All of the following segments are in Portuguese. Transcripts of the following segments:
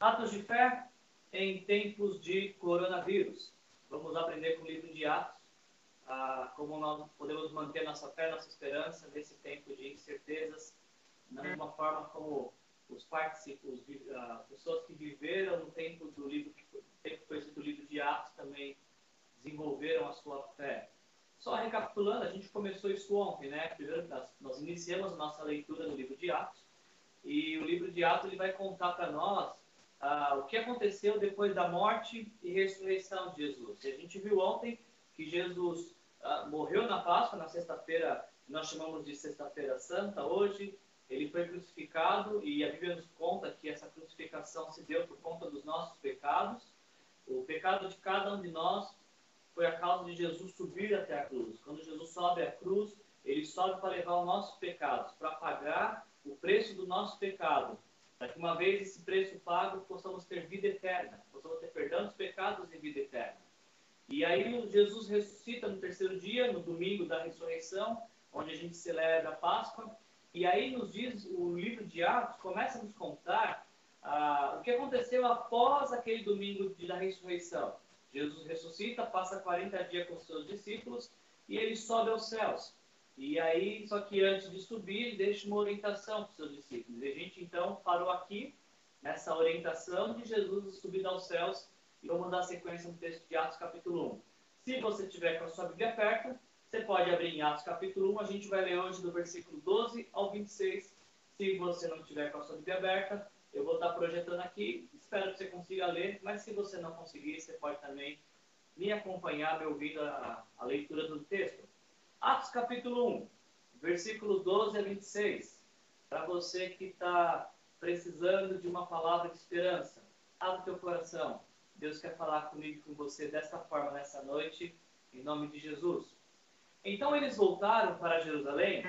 Atos de fé em tempos de coronavírus. Vamos aprender com o livro de Atos ah, como nós podemos manter nossa fé, nossa esperança nesse tempo de incertezas, da mesma forma como os participantes, as ah, pessoas que viveram no tempo do livro, que foi escrito o livro de Atos também desenvolveram a sua fé. Só recapitulando, a gente começou isso ontem, né? Primeiro, nós iniciamos a nossa leitura no livro de Atos e o livro de Atos ele vai contar para nós ah, o que aconteceu depois da morte e ressurreição de Jesus. E a gente viu ontem que Jesus ah, morreu na Páscoa, na sexta-feira, nós chamamos de Sexta-feira Santa hoje. Ele foi crucificado e a Bíblia nos conta que essa crucificação se deu por conta dos nossos pecados. O pecado de cada um de nós foi a causa de Jesus subir até a cruz. Quando Jesus sobe à cruz, ele sobe para levar os nossos pecados, para pagar o preço do nosso pecado, para que uma vez esse preço pago, possamos ter vida eterna, possamos ter perdão dos pecados e vida eterna. E aí Jesus ressuscita no terceiro dia, no domingo da ressurreição, onde a gente celebra a Páscoa. E aí nos diz, o livro de Atos começa a nos contar ah, o que aconteceu após aquele domingo da ressurreição. Jesus ressuscita, passa 40 dias com seus discípulos e ele sobe aos céus. E aí, só que antes de subir, ele deixa uma orientação para os seus discípulos. E a gente então parou aqui, nessa orientação de Jesus subir aos céus, e vamos dar sequência no texto de Atos capítulo 1. Se você tiver com a sua Bíblia perto, você pode abrir em Atos capítulo 1, a gente vai ler hoje do versículo 12 ao 26. Se você não tiver com a sua Bíblia aberta, eu vou estar projetando aqui, espero que você consiga ler, mas se você não conseguir, você pode também me acompanhar, me ouvindo a, a leitura do texto. Atos capítulo 1, versículo 12 a 26. Para você que está precisando de uma palavra de esperança, abre teu coração. Deus quer falar comigo com você desta forma nessa noite, em nome de Jesus. Então eles voltaram para Jerusalém,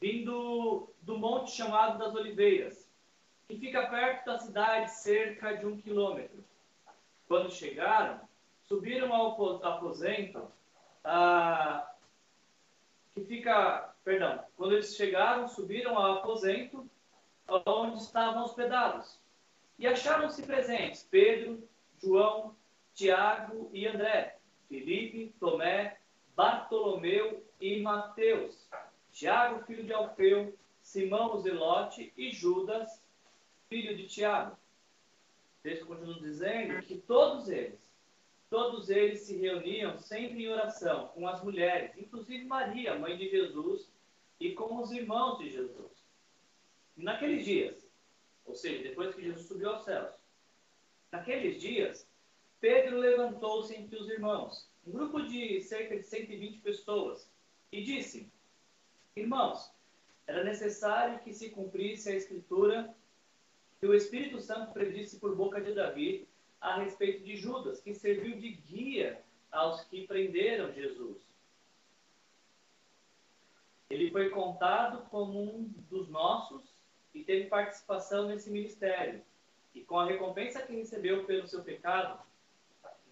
vindo do monte chamado das Oliveiras, que fica perto da cidade, cerca de um quilômetro. Quando chegaram, subiram ao aposento ah, que fica, perdão, quando eles chegaram, subiram ao aposento onde estavam hospedados. E acharam-se presentes Pedro, João, Tiago e André, Felipe, Tomé, Bartolomeu e Mateus, Tiago, filho de Alfeu, Simão Zelote e Judas, filho de Tiago. O texto continua dizendo que todos eles, todos eles se reuniam sempre em oração com as mulheres, inclusive Maria, mãe de Jesus, e com os irmãos de Jesus. Naqueles dias, ou seja, depois que Jesus subiu aos céus. Naqueles dias, Pedro levantou-se entre os irmãos, um grupo de cerca de 120 pessoas, e disse: Irmãos, era necessário que se cumprisse a escritura que o Espírito Santo predisse por boca de Davi a respeito de Judas, que serviu de guia aos que prenderam Jesus. Ele foi contado como um dos nossos e teve participação nesse ministério. E com a recompensa que recebeu pelo seu pecado,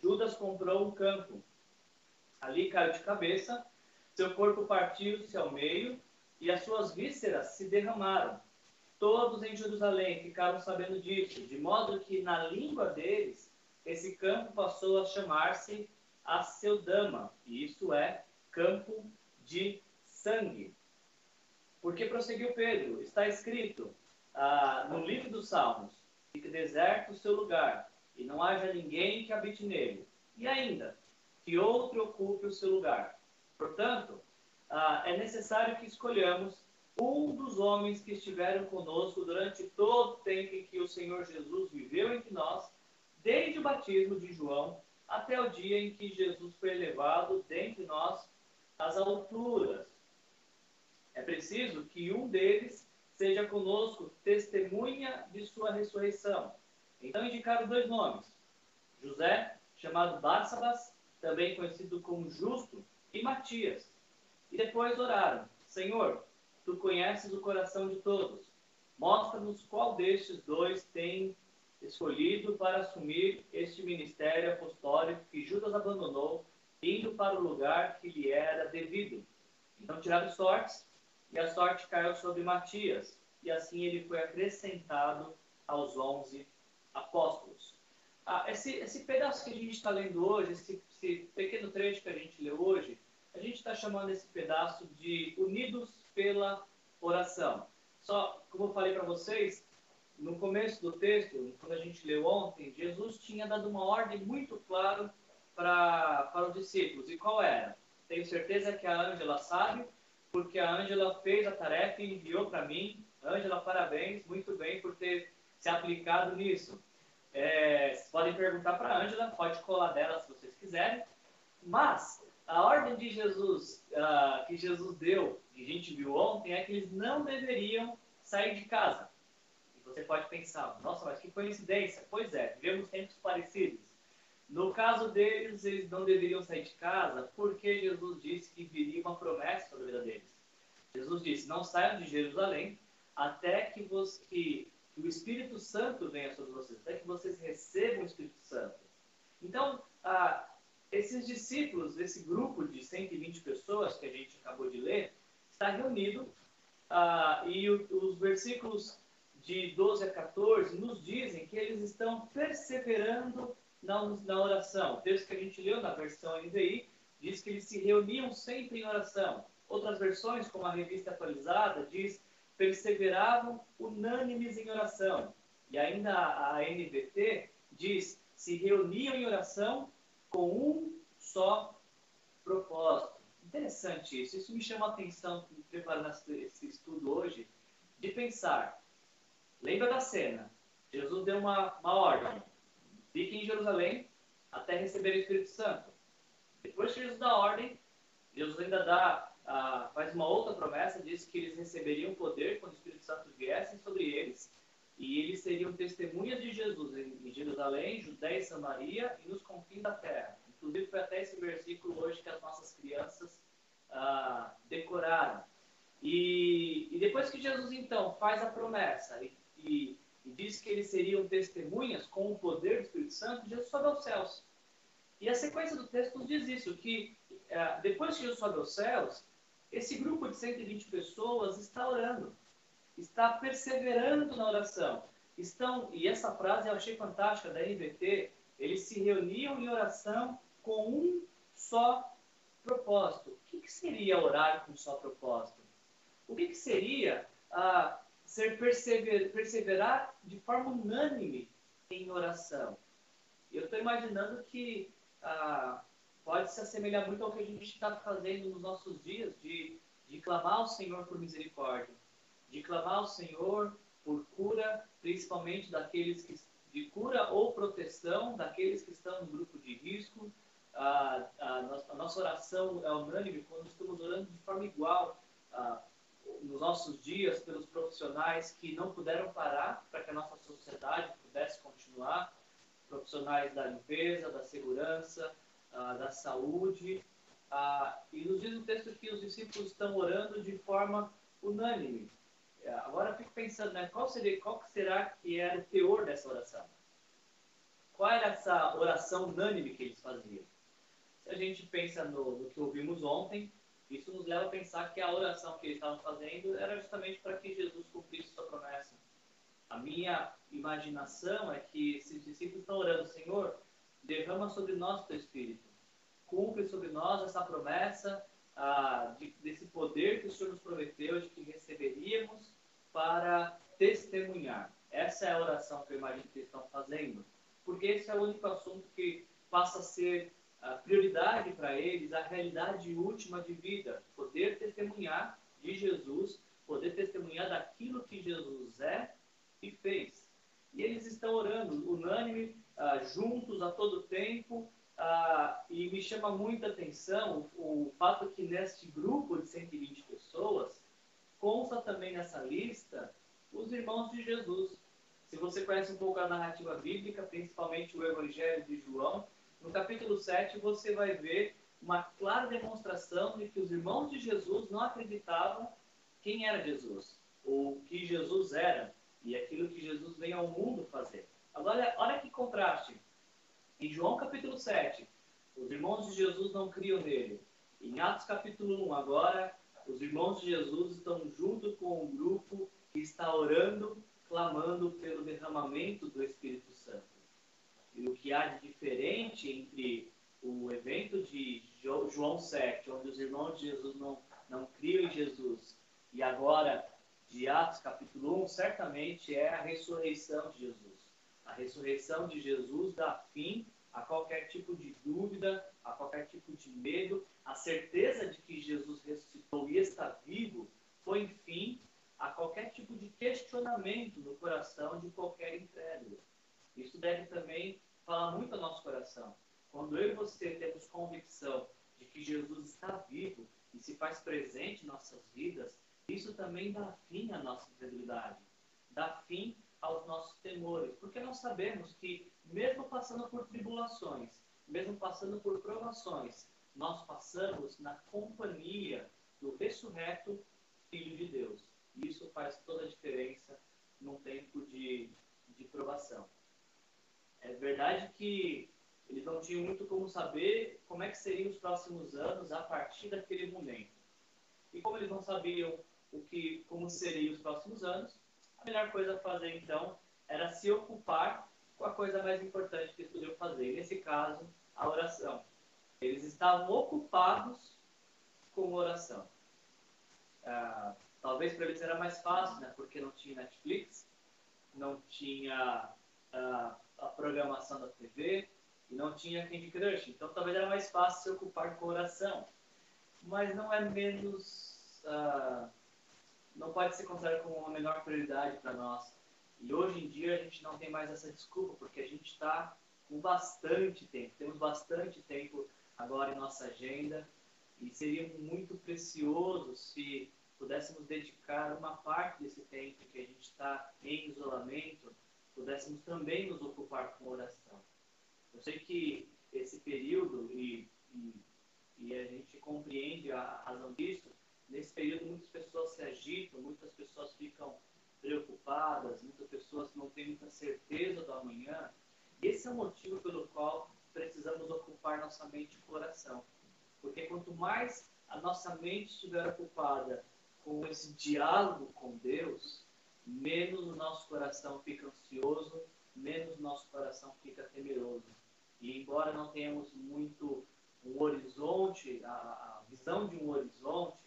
Judas comprou um campo. Ali caiu de cabeça, seu corpo partiu-se ao meio e as suas vísceras se derramaram. Todos em Jerusalém ficaram sabendo disso, de modo que na língua deles esse campo passou a chamar-se Aceldama, e isso é campo de sangue. Porque prosseguiu Pedro, está escrito ah, no livro dos Salmos: fique deserto o seu lugar, e não haja ninguém que habite nele. E ainda, que outro ocupe o seu lugar. Portanto, ah, é necessário que escolhamos um dos homens que estiveram conosco durante todo o tempo em que o Senhor Jesus viveu entre nós, desde o batismo de João até o dia em que Jesus foi elevado dentre nós às alturas. É preciso que um deles seja conosco testemunha de sua ressurreição. Então indicaram dois nomes: José, chamado Bársabas, também conhecido como Justo, e Matias. E depois oraram: Senhor, tu conheces o coração de todos. Mostra-nos qual destes dois tem escolhido para assumir este ministério apostólico que Judas abandonou, indo para o lugar que lhe era devido. Então tiraram sortes e a sorte caiu sobre Matias, e assim ele foi acrescentado aos onze apóstolos. Ah, esse, esse pedaço que a gente está lendo hoje, esse, esse pequeno trecho que a gente lê hoje, a gente está chamando esse pedaço de unidos pela oração. Só, como eu falei para vocês, no começo do texto, quando a gente leu ontem, Jesus tinha dado uma ordem muito clara para, os discípulos. E qual era? Tenho certeza que a Ângela sabe, porque a Ângela fez a tarefa e enviou para mim. Ângela, parabéns, muito bem por ter se aplicado nisso. É, vocês podem perguntar para a Ângela, pode colar dela se vocês quiserem. Mas a ordem de Jesus, uh, que Jesus deu, que a gente viu ontem, é que eles não deveriam sair de casa. E você pode pensar, nossa, mas que coincidência. Pois é, vivemos tempos parecidos. No caso deles, eles não deveriam sair de casa porque Jesus disse que viria uma promessa sobre a vida deles. Jesus disse: Não saiam de Jerusalém até que, que o Espírito Santo venha sobre vocês, até que vocês recebam o Espírito Santo. Então, ah, esses discípulos, esse grupo de 120 pessoas que a gente acabou de ler, está reunido ah, e o, os versículos de 12 a 14 nos dizem que eles estão perseverando na, na oração. O texto que a gente leu na versão NVI diz que eles se reuniam sempre em oração. Outras versões, como a revista atualizada, diz perseveravam unânimes em oração. E ainda a NBT diz se reuniam em oração com um só propósito. Interessante isso. Isso me chama a atenção, preparando esse estudo hoje, de pensar. Lembra da cena? Jesus deu uma, uma ordem. Fiquem em Jerusalém até receber o Espírito Santo. Depois que Jesus dá a ordem, Jesus ainda dá, ah, faz uma outra promessa, diz que eles receberiam poder quando o Espírito Santo viesse sobre eles e eles seriam testemunhas de Jesus em Jerusalém, Judéia e Samaria e nos confins da terra. Inclusive, foi até esse versículo hoje que as nossas crianças ah, decoraram. E, e, depois que Jesus, então, faz a promessa e, e, e, diz que eles seriam testemunhas com o poder do Espírito Santo, Jesus sobe aos céus. E a sequência do texto nos diz isso, que ah, depois que Jesus sobe aos céus, esse grupo de 120 pessoas está orando está perseverando na oração. Estão, e essa frase eu achei fantástica da NBT, eles se reuniam em oração com um só propósito. O que, que seria orar com um só propósito? O que, que seria ah, ser persever, perseverar de forma unânime em oração? Eu estou imaginando que ah, pode se assemelhar muito ao que a gente está fazendo nos nossos dias, de, de clamar ao Senhor por misericórdia de clamar ao Senhor por cura, principalmente daqueles que de cura ou proteção daqueles que estão no grupo de risco. A, a, nossa, a nossa oração é unânime quando estamos orando de forma igual a, nos nossos dias pelos profissionais que não puderam parar para que a nossa sociedade pudesse continuar, profissionais da limpeza, da segurança, da saúde. e nos diz o texto que os discípulos estão orando de forma unânime. É, agora eu fico pensando, né, qual, seria, qual será que era o teor dessa oração? Qual era essa oração unânime que eles faziam? Se a gente pensa no, no que ouvimos ontem, isso nos leva a pensar que a oração que eles estavam fazendo era justamente para que Jesus cumprisse sua promessa. A minha imaginação é que esses discípulos estão orando, Senhor, derrama sobre nós o teu Espírito. Cumpre sobre nós essa promessa ah, de, desse poder que o Senhor nos prometeu de que receberíamos para testemunhar. Essa é a oração que eu imagino que eles estão fazendo, porque esse é o único assunto que passa a ser a prioridade para eles, a realidade última de vida, poder testemunhar de Jesus, poder testemunhar daquilo que Jesus é e fez. E eles estão orando, unânime, ah, juntos a todo tempo, ah, e me chama muita atenção o, fato que neste grupo de 120 pessoas, consta também nessa lista os irmãos de Jesus. Se você conhece um pouco a narrativa bíblica, principalmente o Evangelho de João, no capítulo 7 você vai ver uma clara demonstração de que os irmãos de Jesus não acreditavam quem era Jesus, ou que Jesus era, e aquilo que Jesus veio ao mundo fazer. Agora, olha que contraste. Em João capítulo 7, os irmãos de Jesus não criam nele. Em Atos capítulo 1, agora, os irmãos de Jesus estão junto com o grupo que está orando clamando pelo derramamento do Espírito Santo. E o que há de diferente entre o evento de João 7, onde os irmãos de Jesus não, não criam em Jesus, e agora de Atos capítulo 1, certamente é a ressurreição de Jesus. A ressurreição de Jesus dá fim a qualquer tipo de dúvida, a qualquer tipo de medo. A certeza de que Jesus ressuscitou e está vivo põe fim a qualquer tipo de questionamento no coração de qualquer incrédulo. Isso deve também falar muito ao nosso coração. Quando eu e você temos convicção de que Jesus está vivo e se faz presente em nossas vidas, isso também dá fim à nossa incredulidade, dá fim aos nossos temores, porque nós sabemos que, mesmo passando por tribulações, mesmo passando por provações, nós passamos na companhia do ressurreto Filho de Deus. E isso faz toda a diferença num tempo de, de provação. É verdade que eles não tinham muito como saber como é que seriam os próximos anos a partir daquele momento. E como eles não sabiam o que, como seriam os próximos anos, a melhor coisa a fazer então era se ocupar com a coisa mais importante que eles podiam fazer. Nesse caso, a oração. Eles estavam ocupados com oração. Ah, talvez para eles era mais fácil, né? Porque não tinha Netflix, não tinha ah, a programação da TV e não tinha Candy Crush. Então talvez era mais fácil se ocupar com oração. Mas não é menos. Ah, não pode ser considerado como uma menor prioridade para nós. E hoje em dia a gente não tem mais essa desculpa, porque a gente está com bastante tempo, temos bastante tempo agora em nossa agenda e seria muito precioso se pudéssemos dedicar uma parte desse tempo que a gente está em isolamento, pudéssemos também nos ocupar com oração. Eu sei que esse período, e, e, e a gente compreende a razão disso, Nesse período, muitas pessoas se agitam, muitas pessoas ficam preocupadas, muitas pessoas não têm muita certeza do amanhã. Esse é o motivo pelo qual precisamos ocupar nossa mente e coração. Porque quanto mais a nossa mente estiver ocupada com esse diálogo com Deus, menos o nosso coração fica ansioso, menos o nosso coração fica temeroso. E embora não tenhamos muito um horizonte, a, a visão de um horizonte,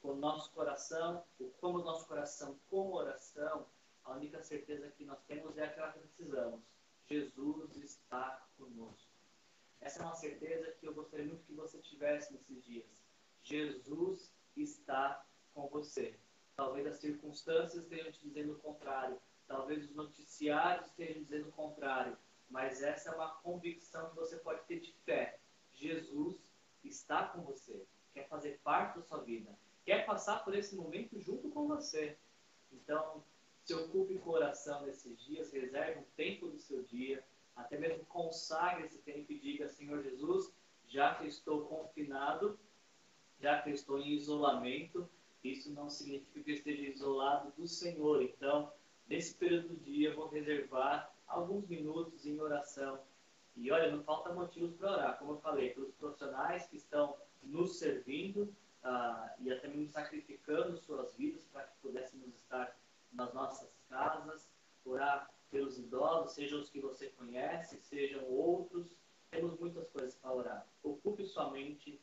com o nosso coração, ocupamos o nosso coração com oração, a única certeza que nós temos é aquela que precisamos. Jesus está conosco. Essa é uma certeza que eu gostaria muito que você tivesse nesses dias. Jesus está com você. Talvez as circunstâncias estejam te dizendo o contrário. Talvez os noticiários estejam dizendo o contrário. Mas essa é uma convicção que você pode ter de fé. Jesus está com você. Quer fazer parte da sua vida quer passar por esse momento junto com você. Então, se ocupe com oração nesses dias, reserve um tempo do seu dia, até mesmo consagre esse tempo e diga, Senhor Jesus, já que estou confinado, já que estou em isolamento, isso não significa que eu esteja isolado do Senhor. Então, nesse período do dia, eu vou reservar alguns minutos em oração. E olha, não falta motivos para orar, como eu falei, para os profissionais que estão nos servindo, uh, e até mesmo sacrificando suas vidas para que pudéssemos estar nas nossas casas, orar pelos idosos, sejam os que você conhece, sejam outros. Temos muitas coisas para orar. Ocupe sua mente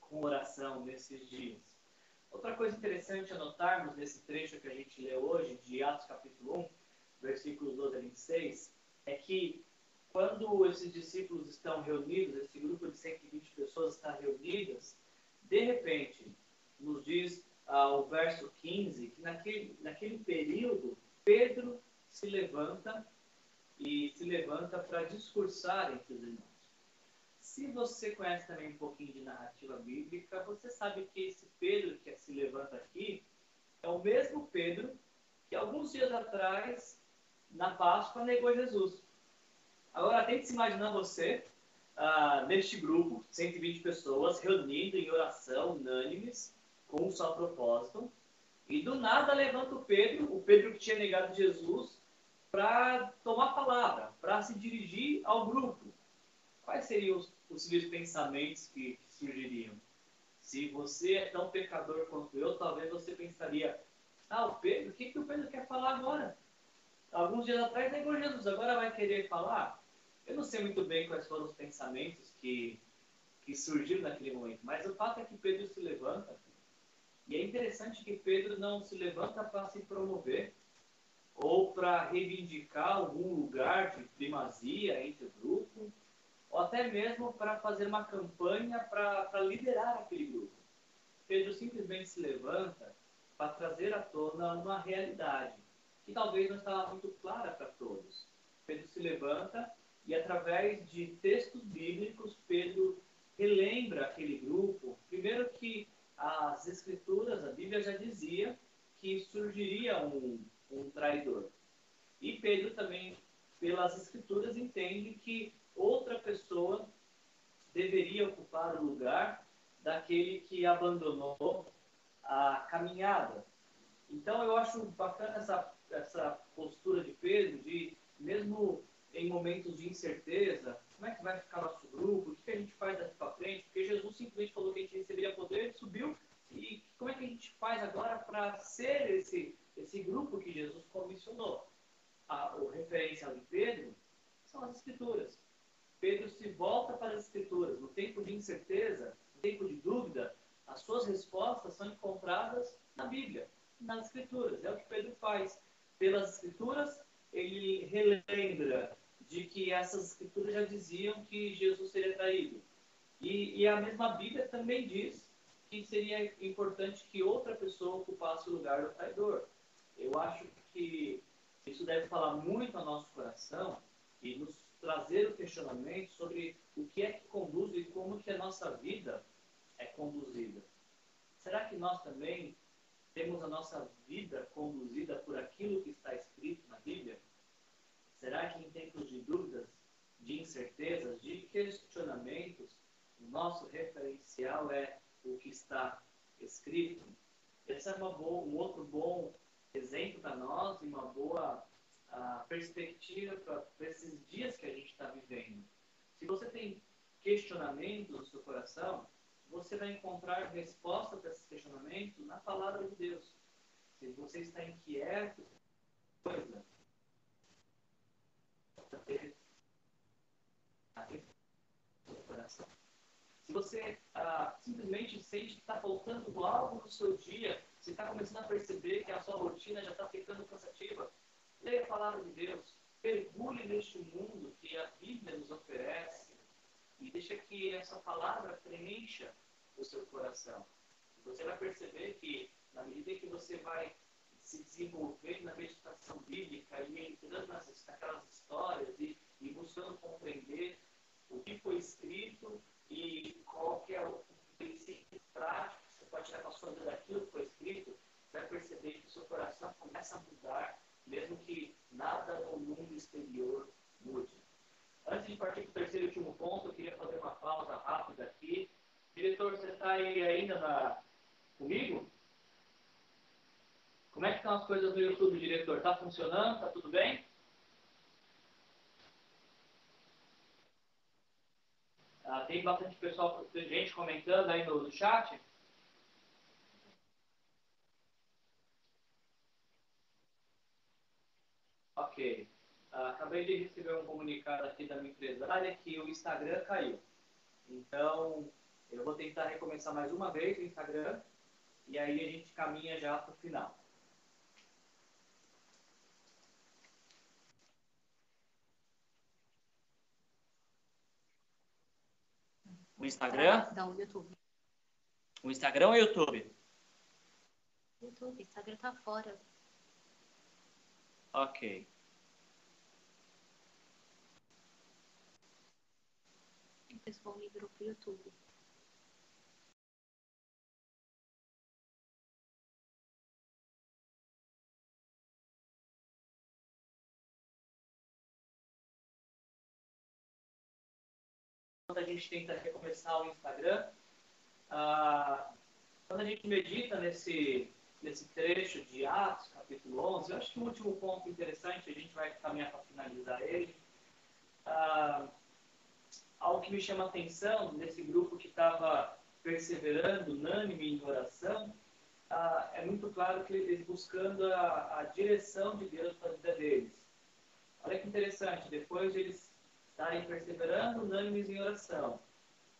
com oração nesses dias. Outra coisa interessante a notarmos nesse trecho que a gente lê hoje, de Atos capítulo 1, versículos 12 a 26, é que quando esses discípulos estão reunidos, esse grupo de 120 pessoas está reunidas, de repente, nos diz ah, o verso 15 que naquele, naquele período Pedro se levanta e se levanta para discursar entre os irmãos. Se você conhece também um pouquinho de narrativa bíblica, você sabe que esse Pedro que se levanta aqui é o mesmo Pedro que alguns dias atrás, na Páscoa, negou Jesus. Agora, tente se imaginar você ah, neste grupo, 120 pessoas, reunindo em oração, unânimes, com um só propósito. E do nada levanta o Pedro, o Pedro que tinha negado Jesus, para tomar palavra, para se dirigir ao grupo. Quais seriam os possíveis pensamentos que, surgiriam? Se você é tão pecador quanto eu, talvez você pensaria: Ah, o Pedro, o que, que o Pedro quer falar agora? alguns dias atrás negou Jesus, agora vai querer falar? Eu não sei muito bem quais foram os pensamentos que, que surgiram naquele momento, mas o fato é que Pedro se levanta, e é interessante que Pedro não se levanta para se promover, ou para reivindicar algum lugar de primazia entre o grupo, ou até mesmo para fazer uma campanha para liderar aquele grupo. Pedro simplesmente se levanta para trazer à tona uma realidade que talvez não estava muito clara para todos. Pedro se levanta e, através de textos bíblicos, Pedro relembra aquele grupo. Primeiro, que as Escrituras, a Bíblia já dizia que surgiria um, um traidor. E Pedro também, pelas Escrituras, entende que outra pessoa deveria ocupar o lugar daquele que abandonou a caminhada. Então eu acho bacana essa, essa postura de Pedro, de mesmo em momentos de incerteza, como é que vai ficar nosso grupo, o que a gente faz daqui para frente, porque Jesus simplesmente falou que a gente receberia poder, subiu, e como é que a gente faz agora para ser esse, esse grupo que Jesus comissionou? A, o referencial de Pedro são as Escrituras. Volta para as Escrituras. No tempo de incerteza, no tempo de dúvida, as suas respostas são encontradas na Bíblia, nas Escrituras. É o que Pedro faz. Pelas Escrituras, ele relembra de que essas Escrituras já diziam que Jesus seria traído. E, e a mesma Bíblia também diz que seria importante que outra pessoa ocupasse o lugar do traidor. Eu acho que isso deve falar muito ao nosso coração e nos trazer o questionamento sobre o que é que conduz e como que a nossa vida é conduzida. Será que nós também temos a nossa vida conduzida por aquilo que está escrito na Bíblia? Será que em tempos de dúvidas, de incertezas, de questionamentos, o nosso referencial é o que está escrito? Esse é boa, um outro bom exemplo para nós e uma boa a perspectiva para esses dias que a gente está vivendo. Se você tem questionamentos no seu coração, você vai encontrar resposta para esses questionamentos na palavra de Deus. Se você está inquieto, coisa, se você ah, simplesmente sente que está faltando algo no seu dia, você está começando a perceber que a sua rotina já está ficando cansativa, Leia a palavra de Deus. Mergulhe neste mundo que a Bíblia nos oferece e deixa que essa palavra preencha o seu coração. Você vai perceber que, na medida que você vai se desenvolver na meditação bíblica e entrando naquelas histórias e, e buscando compreender o que foi escrito e qual que é o princípio prático que você pode tirar para a sua vida daquilo que foi escrito, você vai perceber que o seu coração começa a mudar mesmo que nada no mundo exterior mude. Antes de partir para o terceiro e último ponto, eu queria fazer uma pausa rápida aqui. Diretor, você está aí ainda na... comigo? Como é que estão as coisas no YouTube, diretor? Está funcionando? Está tudo bem? Ah, tem bastante pessoal, gente comentando aí no chat. Ok. Ah, acabei de receber um comunicado aqui da minha empresária que o Instagram caiu. Então, eu vou tentar recomeçar mais uma vez o Instagram e aí a gente caminha já para o final. O Instagram? Não, o YouTube. O Instagram ou o YouTube? YouTube, Instagram tá fora. Ok. O pessoal migrou pro YouTube. Quando a gente tenta recomeçar o Instagram, ah, quando a gente medita nesse, nesse trecho de Atos, capítulo 11, eu acho que o último ponto interessante, a gente vai caminhar para finalizar ele, ah, algo que me chama a atenção nesse grupo que estava perseverando, unânime em oração, ah, é muito claro que eles buscando a, a direção de Deus para a vida deles. interessante, depois de eles estarem perseverando, unânimes em oração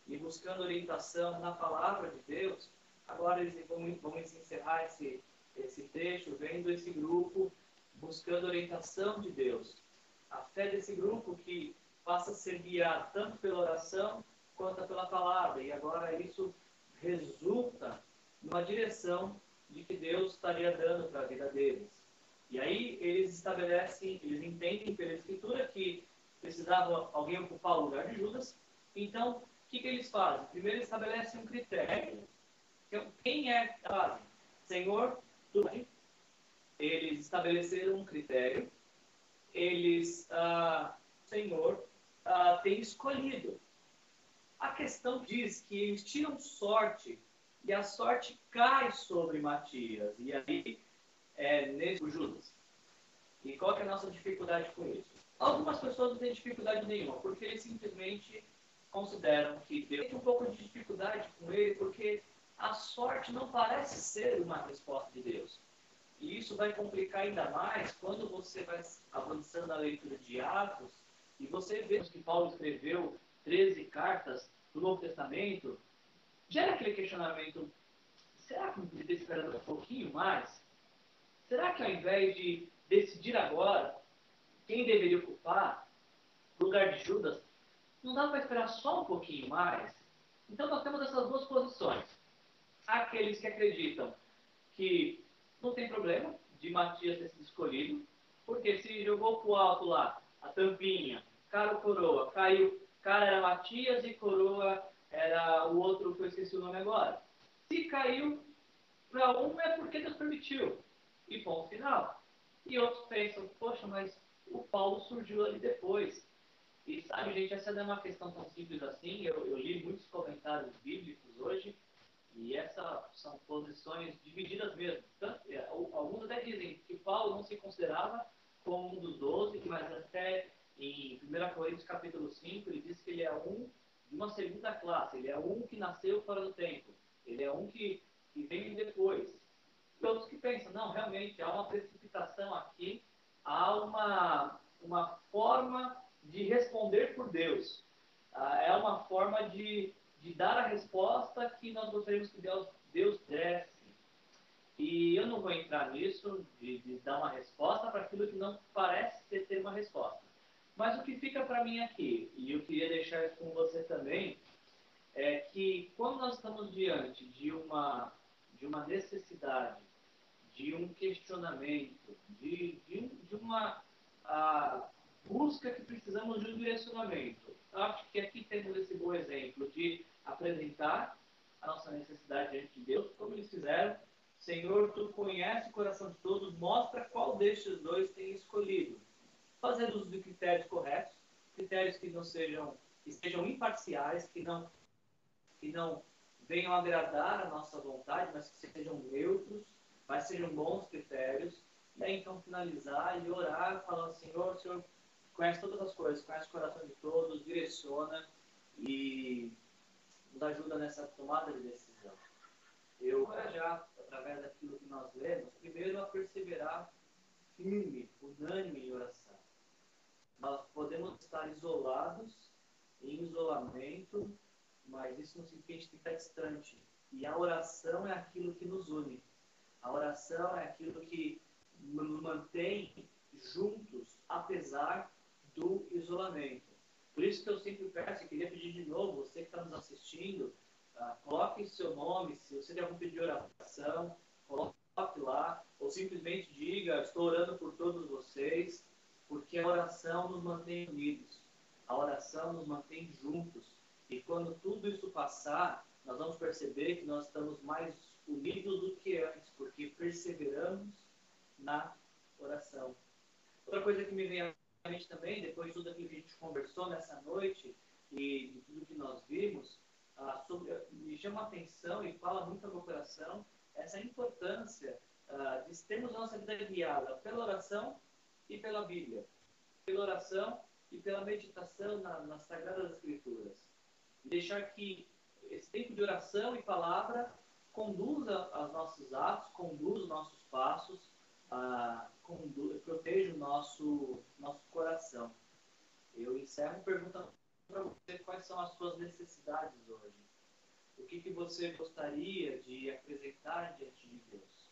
e buscando orientação na palavra de Deus, agora eles vão, encerrar esse, esse trecho vendo esse grupo buscando orientação de Deus. A fé desse grupo que passa a ser guiado tanto pela oração quanto pela palavra. E agora isso resulta numa direção de que Deus estaria dando para a vida deles. E aí eles estabelecem, eles entendem pela Escritura que precisava alguém ocupar o lugar de Judas. Então, o que, que eles fazem? Primeiro estabelecem um critério. Então, quem é a? Senhor, tu eles estabeleceram um critério, eles, ah, Senhor, ah, tem escolhido. A questão diz que eles tiram sorte e a sorte cai sobre Matias. E aí, é nesse Judas. E qual é a nossa dificuldade com isso? Algumas pessoas não têm dificuldade nenhuma, porque eles simplesmente consideram que Deus tem um pouco de dificuldade com ele, porque a sorte não parece ser uma resposta de Deus. E isso vai complicar ainda mais quando você vai avançando na leitura de Atos e você vê que Paulo escreveu 13 cartas do Novo Testamento, gera aquele questionamento: será que não podia um pouquinho mais? Será que ao invés de decidir agora quem deveria ocupar o lugar de Judas, não dá para esperar só um pouquinho mais? Então nós temos essas duas posições. Aqueles que acreditam que não tem problema de Matias ter sido escolhido, porque se jogou para o alto lá, a tampinha, cara coroa, caiu, cara era Matias e coroa era o outro que eu esqueci o nome agora. Se caiu para um é porque Deus permitiu. E ponto final. E outros pensam, poxa, mas o Paulo surgiu ali depois. E sabe, gente, essa não é uma questão tão simples assim. Eu, eu li muitos comentários bíblicos hoje e essas são posições divididas mesmo. Tanto, é, alguns até dizem que Paulo não se considerava como um dos doze, mas até em 1 Coríntios capítulo 5 ele diz que ele é um de uma segunda classe, ele é um que nasceu fora do tempo, ele é um que, que vem depois. E outros que pensam, não, realmente há uma precipitação aqui, há uma, uma forma de responder por Deus. Ah, é uma forma de de dar a resposta que nós gostaríamos que Deus, Deus desse. E eu não vou entrar nisso, de, de dar uma resposta para aquilo que não parece ter, ter uma resposta. Mas o que fica para mim aqui, e eu queria deixar isso com você também, é que quando nós estamos diante de uma, de uma necessidade, de um questionamento, de, de, um, de uma busca que precisamos de um direcionamento, acho que aqui temos esse bom exemplo de apresentar a nossa necessidade diante de Deus, como eles fizeram. Senhor, tu conhece o coração de todos, mostra qual destes dois tem escolhido. Fazendo uso de critérios corretos, critérios que não sejam, que sejam imparciais, que não, que não venham agradar a nossa vontade, mas que sejam neutros, mas sejam bons critérios. E aí então finalizar e orar, falando, Senhor, o Senhor conhece todas as coisas, conhece o coração de todos, direciona e nos ajuda nessa tomada de decisão. Eu encorajar, através daquilo que nós lemos, primeiro a perseverar firme, unânime em oração. Nós podemos estar isolados, em isolamento, mas isso não significa que está distante. E a oração é aquilo que nos une. A oração é aquilo que nos mantém juntos, apesar do isolamento. Por isso que eu sempre peço, e queria pedir de novo, você que está nos assistindo, uh, coloque seu nome, se você tem algum pedido de oração, coloque lá, ou simplesmente diga, estou orando por todos vocês, porque a oração nos mantém unidos, a oração nos mantém juntos. E quando tudo isso passar, nós vamos perceber que nós estamos mais unidos do que antes, porque perseveramos na oração. Outra coisa que me vem a gente também, depois de tudo aquilo que a gente conversou nessa noite e de tudo que nós vimos, ah, sobre, me chama a atenção e fala muito ao meu coração essa importância ah, de termos nossa vida guiada pela oração e pela Bíblia. Pela oração e pela meditação na, nas Sagradas Escrituras. E deixar que esse tempo de oração e palavra conduza os nossos atos, conduza os nossos passos, ah, proteja o nosso, nosso coração. encerro perguntando para você quais são as suas necessidades hoje. O que, que você gostaria de apresentar diante de Deus?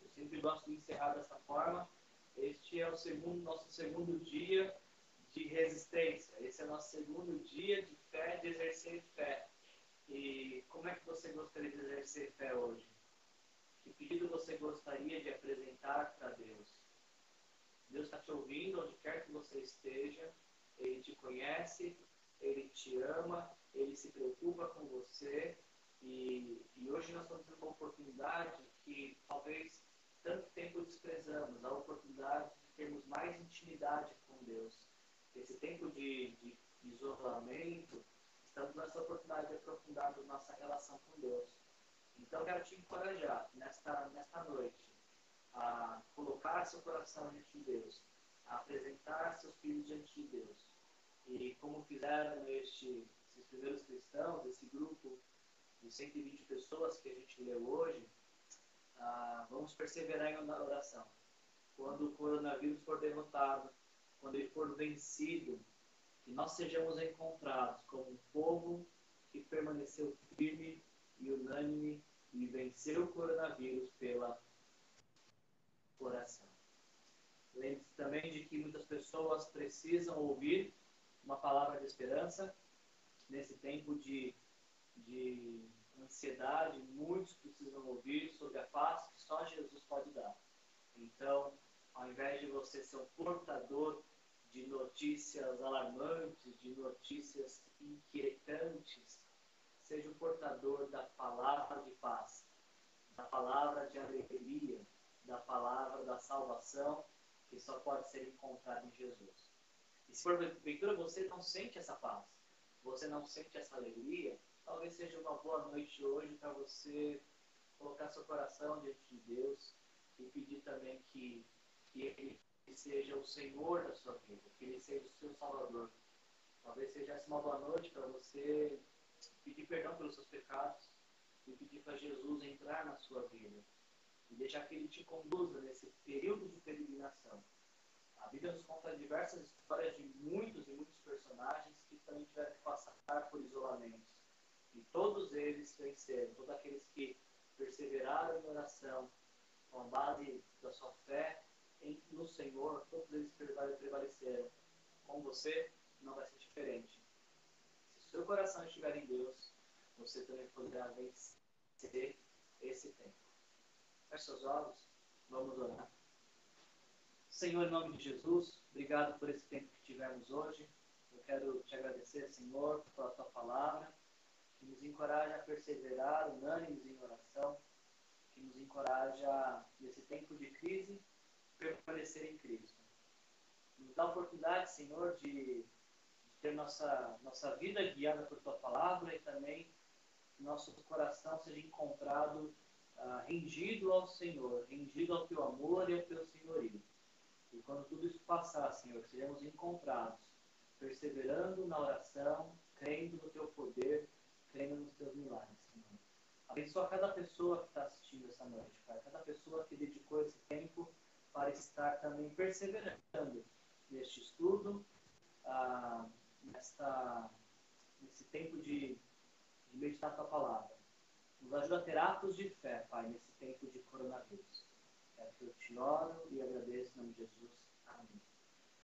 Eu sempre gosto de encerrar dessa forma. Este é o segundo, nosso segundo dia de resistência. Esse é o nosso segundo dia de fé, de exercer fé. E como é que você gostaria de exercer fé hoje? Que pedido você gostaria de apresentar para Deus? Deus está te ouvindo onde quer que você esteja. Ele te conhece, ele te ama, ele se preocupa com você. E, e hoje nós estamos tendo uma oportunidade que talvez tanto tempo desprezamos a oportunidade de termos mais intimidade com Deus. Esse tempo de, de isolamento, estamos nessa oportunidade de aprofundar nossa relação com Deus. Então, quero te encorajar nesta, nesta noite a colocar seu coração diante de Deus, a apresentar seus filhos diante de Deus. E como fizeram este, esses primeiros cristãos, esse grupo de 120 pessoas que a gente leu hoje, ah, vamos perseverar na oração. Quando o coronavírus for derrotado, quando ele for vencido, nós sejamos encontrados como um povo que permaneceu firme e unânime e venceu o coronavírus pela oração. Lembre-se também de que muitas pessoas precisam ouvir uma palavra de esperança nesse tempo de, de ansiedade. Muitos precisam ouvir sobre a paz que só Jesus pode dar. Então, ao invés de você ser um portador de notícias alarmantes, de notícias inquietantes, seja o portador da palavra de paz, da palavra de alegria, da palavra da salvação, que só pode ser encontrada em Jesus. E se porventura você não sente essa paz, você não sente essa alegria, talvez seja uma boa noite hoje para você colocar seu coração diante de Deus e pedir também que, que Ele seja o Senhor da sua vida, que Ele seja o seu Salvador. Talvez seja essa uma boa noite para você pedir perdão pelos seus pecados e pedir para Jesus entrar na sua vida e deixar que Ele te conduza nesse período de peregrinação. A Bíblia nos conta diversas histórias de muitos e muitos personagens que também tiveram que passar por isolamentos. E todos eles venceram, todos aqueles que perseveraram em oração, com a base da sua fé em, no Senhor, todos eles prevaleceram. Com você não vai ser diferente. Se o seu coração estiver em Deus, você também poderá vencer esse tempo. Feche seus olhos, vamos orar. Senhor, em nome de Jesus, obrigado por esse tempo que tivemos hoje. Eu quero te agradecer, Senhor, pela tua palavra, que nos encoraja a perseverar unânimes em oração, que nos encoraja, nesse tempo de crise, permanecer em Cristo. Nos dá a oportunidade, Senhor, de, de ter nossa, nossa vida guiada por Tua palavra e também que nosso coração seja encontrado ah, rendido ao Senhor, rendido ao Teu amor e ao Teu senhorio. E quando tudo isso passar, Senhor, sejamos encontrados, perseverando na oração, crendo no Teu poder, crendo nos Teus milagres, Senhor. Abençoa cada pessoa que está assistindo essa noite. Cada pessoa que dedicou esse tempo para estar também perseverando neste estudo, ah, nesta, nesse tempo de, de meditar a tua palavra. Nos ajuda a ter atos de fé, Pai, nesse tempo de coronavírus. É que eu te oro e agradeço em nome de Jesus. Amém.